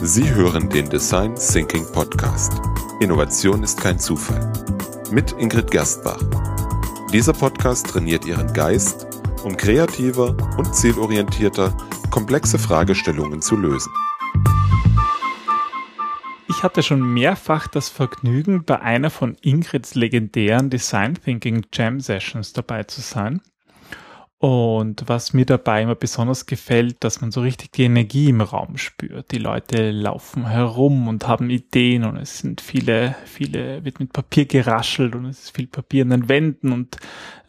Sie hören den Design Thinking Podcast. Innovation ist kein Zufall. Mit Ingrid Gerstbach. Dieser Podcast trainiert Ihren Geist, um kreativer und zielorientierter komplexe Fragestellungen zu lösen. Ich hatte schon mehrfach das Vergnügen, bei einer von Ingrids legendären Design Thinking Jam Sessions dabei zu sein. Und was mir dabei immer besonders gefällt, dass man so richtig die Energie im Raum spürt. Die Leute laufen herum und haben Ideen und es sind viele, viele, wird mit Papier geraschelt und es ist viel Papier an den Wänden und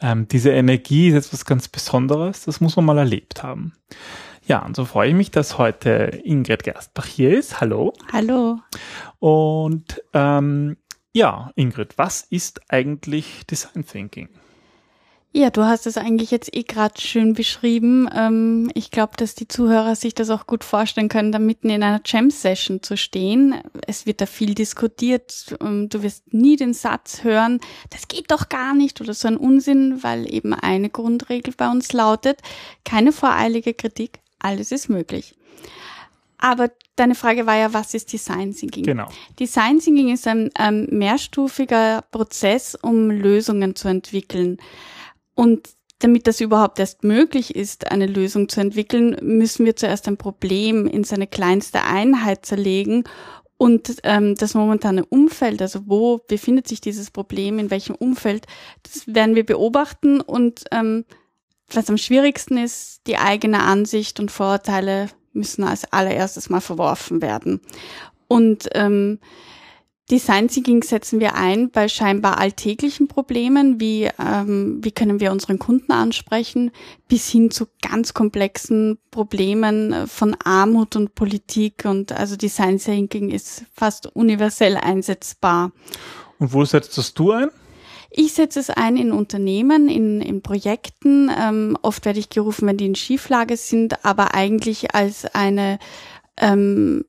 ähm, diese Energie ist etwas ganz Besonderes. Das muss man mal erlebt haben. Ja, und so freue ich mich, dass heute Ingrid Gerstbach hier ist. Hallo. Hallo. Und ähm, ja, Ingrid, was ist eigentlich Design Thinking? Ja, du hast es eigentlich jetzt eh gerade schön beschrieben. Ähm, ich glaube, dass die Zuhörer sich das auch gut vorstellen können, da mitten in einer Jam-Session zu stehen. Es wird da viel diskutiert. Ähm, du wirst nie den Satz hören, das geht doch gar nicht oder so ein Unsinn, weil eben eine Grundregel bei uns lautet, keine voreilige Kritik, alles ist möglich. Aber deine Frage war ja, was ist Design Thinking? Genau. Design Thinking ist ein ähm, mehrstufiger Prozess, um Lösungen zu entwickeln. Und damit das überhaupt erst möglich ist, eine Lösung zu entwickeln, müssen wir zuerst ein Problem in seine kleinste Einheit zerlegen und ähm, das momentane Umfeld, also wo befindet sich dieses Problem, in welchem Umfeld, das werden wir beobachten und ähm, was am schwierigsten ist, die eigene Ansicht und Vorurteile müssen als allererstes mal verworfen werden. Und ähm, Design Thinking setzen wir ein bei scheinbar alltäglichen Problemen, wie ähm, wie können wir unseren Kunden ansprechen, bis hin zu ganz komplexen Problemen von Armut und Politik und also Design Thinking ist fast universell einsetzbar. Und wo setzt das du ein? Ich setze es ein in Unternehmen, in, in Projekten. Ähm, oft werde ich gerufen, wenn die in Schieflage sind, aber eigentlich als eine ähm,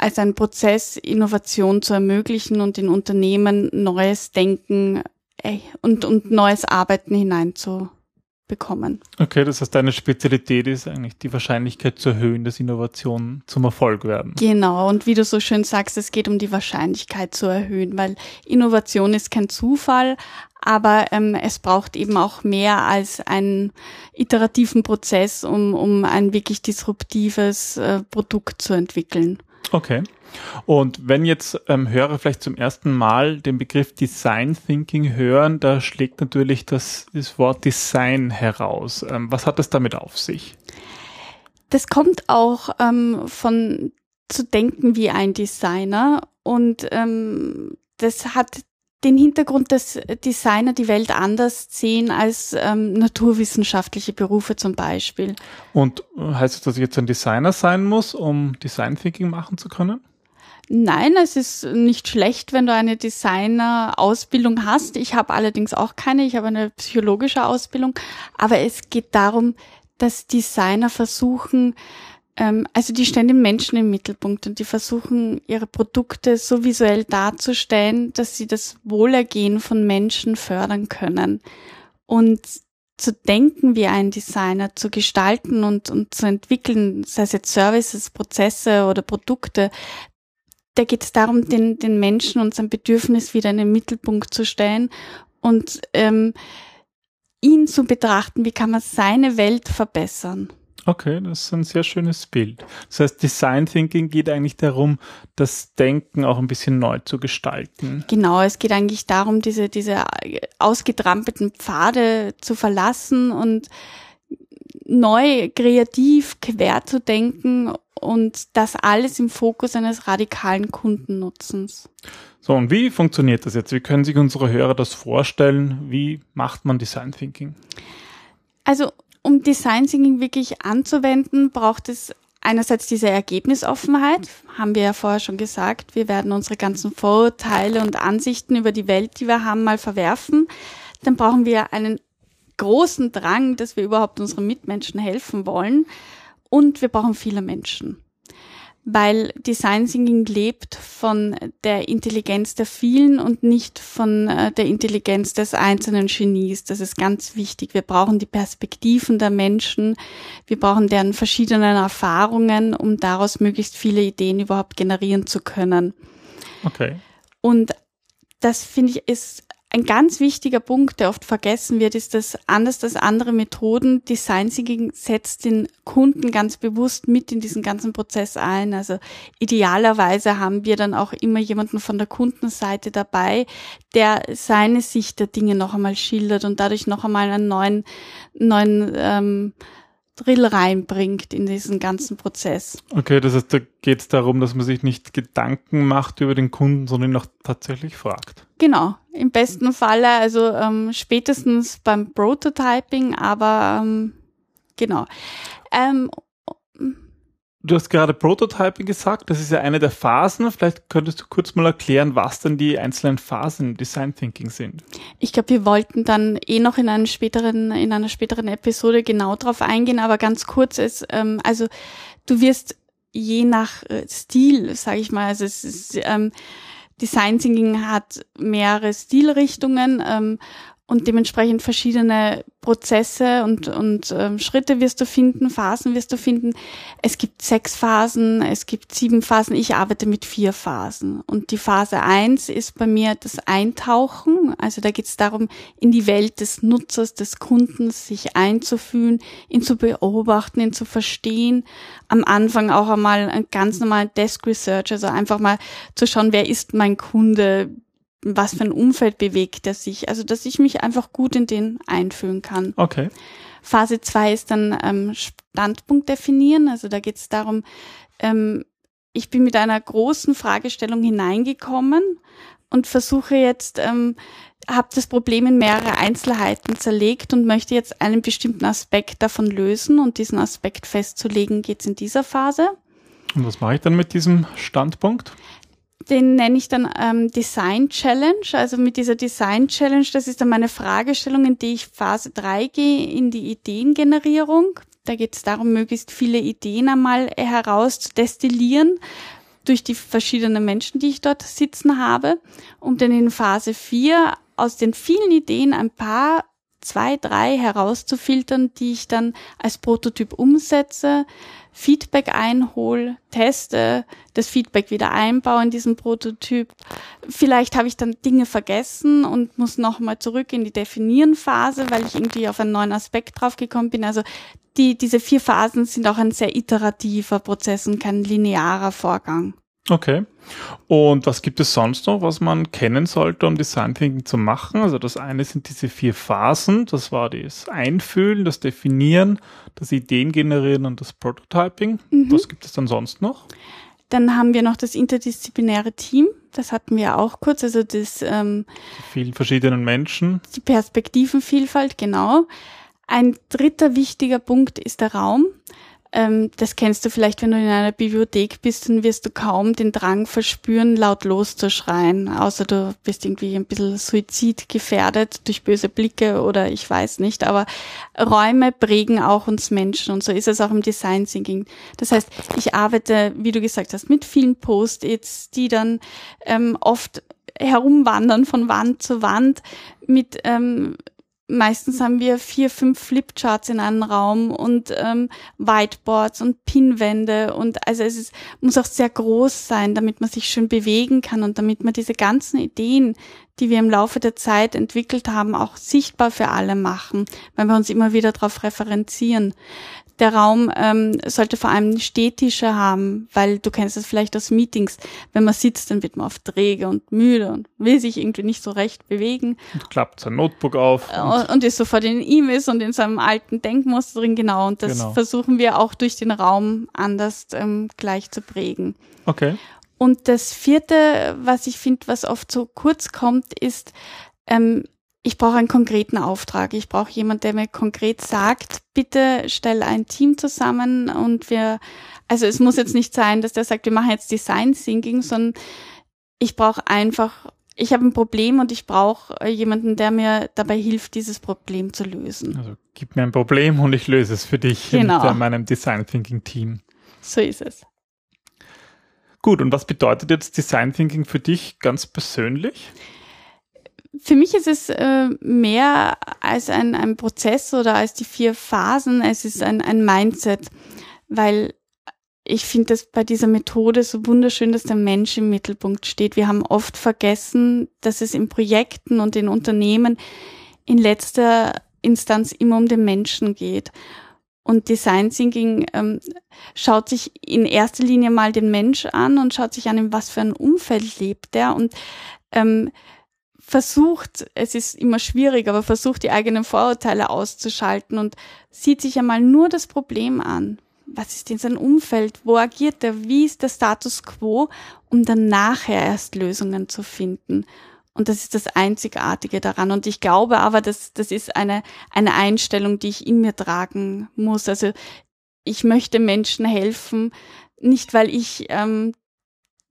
als ein Prozess, Innovation zu ermöglichen und in Unternehmen neues Denken äh, und, und neues Arbeiten hineinzubekommen. Okay, das heißt, deine Spezialität ist eigentlich die Wahrscheinlichkeit zu erhöhen, dass Innovationen zum Erfolg werden. Genau, und wie du so schön sagst, es geht um die Wahrscheinlichkeit zu erhöhen, weil Innovation ist kein Zufall, aber ähm, es braucht eben auch mehr als einen iterativen Prozess, um, um ein wirklich disruptives äh, Produkt zu entwickeln. Okay. Und wenn jetzt ähm, Hörer vielleicht zum ersten Mal den Begriff Design Thinking hören, da schlägt natürlich das, das Wort Design heraus. Ähm, was hat das damit auf sich? Das kommt auch ähm, von zu denken wie ein Designer und ähm, das hat den Hintergrund, dass Designer die Welt anders sehen als ähm, naturwissenschaftliche Berufe zum Beispiel. Und heißt das, dass ich jetzt ein Designer sein muss, um Design Thinking machen zu können? Nein, es ist nicht schlecht, wenn du eine Designer-Ausbildung hast. Ich habe allerdings auch keine, ich habe eine psychologische Ausbildung. Aber es geht darum, dass Designer versuchen, also die stellen den Menschen im Mittelpunkt und die versuchen ihre Produkte so visuell darzustellen, dass sie das Wohlergehen von Menschen fördern können. Und zu denken wie ein Designer, zu gestalten und, und zu entwickeln, sei es jetzt Services, Prozesse oder Produkte, da geht es darum, den, den Menschen und sein Bedürfnis wieder in den Mittelpunkt zu stellen und ähm, ihn zu betrachten, wie kann man seine Welt verbessern. Okay, das ist ein sehr schönes Bild. Das heißt, Design Thinking geht eigentlich darum, das Denken auch ein bisschen neu zu gestalten. Genau, es geht eigentlich darum, diese, diese ausgetrampelten Pfade zu verlassen und neu, kreativ, quer zu denken und das alles im Fokus eines radikalen Kundennutzens. So, und wie funktioniert das jetzt? Wie können sich unsere Hörer das vorstellen? Wie macht man Design Thinking? Also um Design Thinking wirklich anzuwenden, braucht es einerseits diese Ergebnisoffenheit, haben wir ja vorher schon gesagt. Wir werden unsere ganzen Vorurteile und Ansichten über die Welt, die wir haben, mal verwerfen. Dann brauchen wir einen großen Drang, dass wir überhaupt unseren Mitmenschen helfen wollen. Und wir brauchen viele Menschen. Weil Design Thinking lebt von der Intelligenz der vielen und nicht von äh, der Intelligenz des einzelnen Genies. Das ist ganz wichtig. Wir brauchen die Perspektiven der Menschen. Wir brauchen deren verschiedenen Erfahrungen, um daraus möglichst viele Ideen überhaupt generieren zu können. Okay. Und das finde ich ist ein ganz wichtiger Punkt, der oft vergessen wird, ist, dass anders als andere Methoden Design Thinking setzt den Kunden ganz bewusst mit in diesen ganzen Prozess ein. Also idealerweise haben wir dann auch immer jemanden von der Kundenseite dabei, der seine Sicht der Dinge noch einmal schildert und dadurch noch einmal einen neuen, neuen ähm, Drill reinbringt in diesen ganzen Prozess. Okay, das heißt, da geht es darum, dass man sich nicht Gedanken macht über den Kunden, sondern ihn auch tatsächlich fragt. Genau, im besten Falle, also ähm, spätestens beim Prototyping, aber ähm, genau. Ähm, Du hast gerade Prototyping gesagt, das ist ja eine der Phasen. Vielleicht könntest du kurz mal erklären, was denn die einzelnen Phasen im Design Thinking sind. Ich glaube, wir wollten dann eh noch in einer späteren, in einer späteren Episode genau drauf eingehen, aber ganz kurz ist, ähm, also du wirst je nach äh, Stil, sage ich mal, also es ist, ähm, Design Thinking hat mehrere Stilrichtungen ähm, und dementsprechend verschiedene Prozesse und, und ähm, Schritte wirst du finden, Phasen wirst du finden. Es gibt sechs Phasen, es gibt sieben Phasen. Ich arbeite mit vier Phasen. Und die Phase eins ist bei mir das Eintauchen. Also da geht es darum, in die Welt des Nutzers, des Kundens sich einzufühlen, ihn zu beobachten, ihn zu verstehen. Am Anfang auch einmal ein ganz normal Desk Research, also einfach mal zu schauen, wer ist mein Kunde, was für ein Umfeld bewegt er sich. Also, dass ich mich einfach gut in den einfühlen kann. Okay. Phase zwei ist dann ähm, Standpunkt definieren. Also da geht es darum, ähm, ich bin mit einer großen Fragestellung hineingekommen und versuche jetzt, ähm, habe das Problem in mehrere Einzelheiten zerlegt und möchte jetzt einen bestimmten Aspekt davon lösen und diesen Aspekt festzulegen, geht's in dieser Phase. Und was mache ich dann mit diesem Standpunkt? Den nenne ich dann ähm, Design Challenge. Also mit dieser Design Challenge, das ist dann meine Fragestellung, in die ich Phase 3 gehe, in die Ideengenerierung. Da geht es darum, möglichst viele Ideen einmal herauszudestillieren durch die verschiedenen Menschen, die ich dort sitzen habe, um dann in Phase 4 aus den vielen Ideen ein paar zwei, drei herauszufiltern, die ich dann als Prototyp umsetze, Feedback einhole, teste, das Feedback wieder einbaue in diesen Prototyp. Vielleicht habe ich dann Dinge vergessen und muss nochmal zurück in die Definieren-Phase, weil ich irgendwie auf einen neuen Aspekt draufgekommen bin. Also die, diese vier Phasen sind auch ein sehr iterativer Prozess und kein linearer Vorgang. Okay. Und was gibt es sonst noch, was man kennen sollte, um Design Thinking zu machen? Also das eine sind diese vier Phasen. Das war das Einfühlen, das Definieren, das Ideen generieren und das Prototyping. Mhm. Was gibt es dann sonst noch? Dann haben wir noch das interdisziplinäre Team. Das hatten wir auch kurz. Also das ähm, die vielen verschiedenen Menschen. Die Perspektivenvielfalt, genau. Ein dritter wichtiger Punkt ist der Raum. Ähm, das kennst du vielleicht, wenn du in einer Bibliothek bist, dann wirst du kaum den Drang verspüren, laut loszuschreien, außer du bist irgendwie ein bisschen suizidgefährdet durch böse Blicke oder ich weiß nicht. Aber Räume prägen auch uns Menschen und so ist es auch im Design Thinking. Das heißt, ich arbeite, wie du gesagt hast, mit vielen Post-its, die dann ähm, oft herumwandern von Wand zu Wand mit ähm, meistens haben wir vier, fünf Flipcharts in einem Raum und ähm, Whiteboards und Pinwände und also es ist, muss auch sehr groß sein, damit man sich schön bewegen kann und damit man diese ganzen Ideen, die wir im Laufe der Zeit entwickelt haben, auch sichtbar für alle machen, weil wir uns immer wieder darauf referenzieren der Raum ähm, sollte vor allem Stehtische haben, weil du kennst es vielleicht aus Meetings. Wenn man sitzt, dann wird man oft träge und müde und will sich irgendwie nicht so recht bewegen. Und klappt sein Notebook auf. Und, und ist sofort in E-Mails und in seinem alten Denkmuster drin, genau. Und das genau. versuchen wir auch durch den Raum anders ähm, gleich zu prägen. Okay. Und das vierte, was ich finde, was oft so kurz kommt, ist, ähm, ich brauche einen konkreten Auftrag. Ich brauche jemand, der mir konkret sagt, bitte stell ein Team zusammen und wir, also es muss jetzt nicht sein, dass der sagt, wir machen jetzt Design Thinking, sondern ich brauche einfach, ich habe ein Problem und ich brauche äh, jemanden, der mir dabei hilft, dieses Problem zu lösen. Also gib mir ein Problem und ich löse es für dich genau. mit meinem Design Thinking Team. So ist es. Gut, und was bedeutet jetzt Design Thinking für dich ganz persönlich? Für mich ist es äh, mehr als ein, ein Prozess oder als die vier Phasen. Es ist ein, ein Mindset, weil ich finde es bei dieser Methode so wunderschön, dass der Mensch im Mittelpunkt steht. Wir haben oft vergessen, dass es in Projekten und in Unternehmen in letzter Instanz immer um den Menschen geht. Und Design Thinking ähm, schaut sich in erster Linie mal den Mensch an und schaut sich an, in was für ein Umfeld lebt er und ähm, versucht, es ist immer schwierig, aber versucht die eigenen Vorurteile auszuschalten und sieht sich einmal nur das Problem an. Was ist in seinem Umfeld? Wo agiert er? Wie ist der Status quo? Um dann nachher erst Lösungen zu finden. Und das ist das Einzigartige daran. Und ich glaube aber, dass das ist eine, eine Einstellung, die ich in mir tragen muss. Also ich möchte Menschen helfen, nicht weil ich ähm,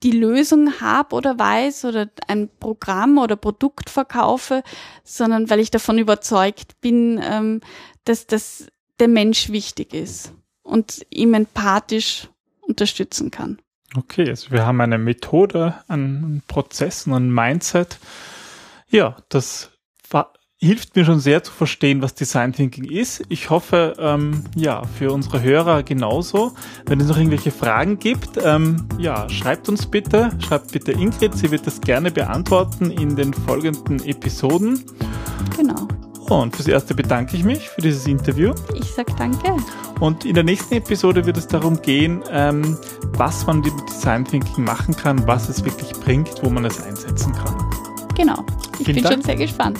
die Lösung habe oder weiß oder ein Programm oder Produkt verkaufe, sondern weil ich davon überzeugt bin, ähm, dass das der Mensch wichtig ist und ihm empathisch unterstützen kann. Okay, also wir haben eine Methode, einen Prozess, ein Mindset. Ja, das hilft mir schon sehr zu verstehen, was Design Thinking ist. Ich hoffe, ähm, ja, für unsere Hörer genauso. Wenn es noch irgendwelche Fragen gibt, ähm, ja, schreibt uns bitte, schreibt bitte Ingrid, sie wird das gerne beantworten in den folgenden Episoden. Genau. Und fürs Erste bedanke ich mich für dieses Interview. Ich sage danke. Und in der nächsten Episode wird es darum gehen, ähm, was man mit Design Thinking machen kann, was es wirklich bringt, wo man es einsetzen kann. Genau. Ich Vielen bin Dank. schon sehr gespannt.